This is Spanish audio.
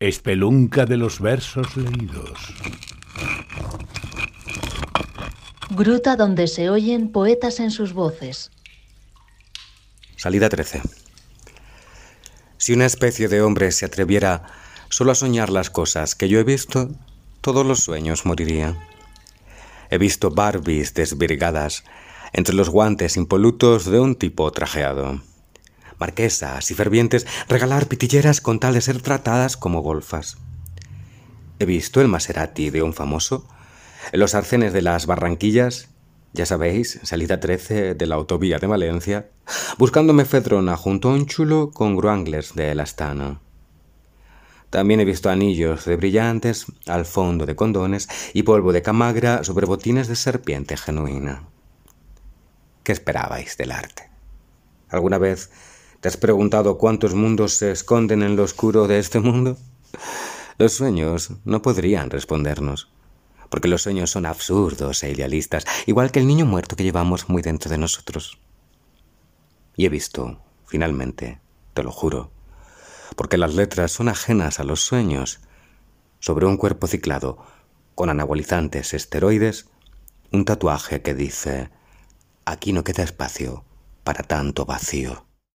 Espelunca de los versos leídos. Gruta donde se oyen poetas en sus voces. Salida 13. Si una especie de hombre se atreviera solo a soñar las cosas que yo he visto, todos los sueños morirían. He visto Barbies desvirgadas entre los guantes impolutos de un tipo trajeado marquesas y fervientes regalar pitilleras con tal de ser tratadas como golfas. He visto el Maserati de un famoso en los arcenes de las Barranquillas, ya sabéis, salida 13 de la autovía de Valencia, buscándome Fedrona junto a un chulo con gruanglers de elastano. También he visto anillos de brillantes al fondo de condones y polvo de camagra sobre botines de serpiente genuina. ¿Qué esperabais del arte? ¿Alguna vez ¿Te has preguntado cuántos mundos se esconden en lo oscuro de este mundo? Los sueños no podrían respondernos, porque los sueños son absurdos e idealistas, igual que el niño muerto que llevamos muy dentro de nosotros. Y he visto, finalmente, te lo juro, porque las letras son ajenas a los sueños, sobre un cuerpo ciclado, con anabolizantes esteroides, un tatuaje que dice, aquí no queda espacio para tanto vacío.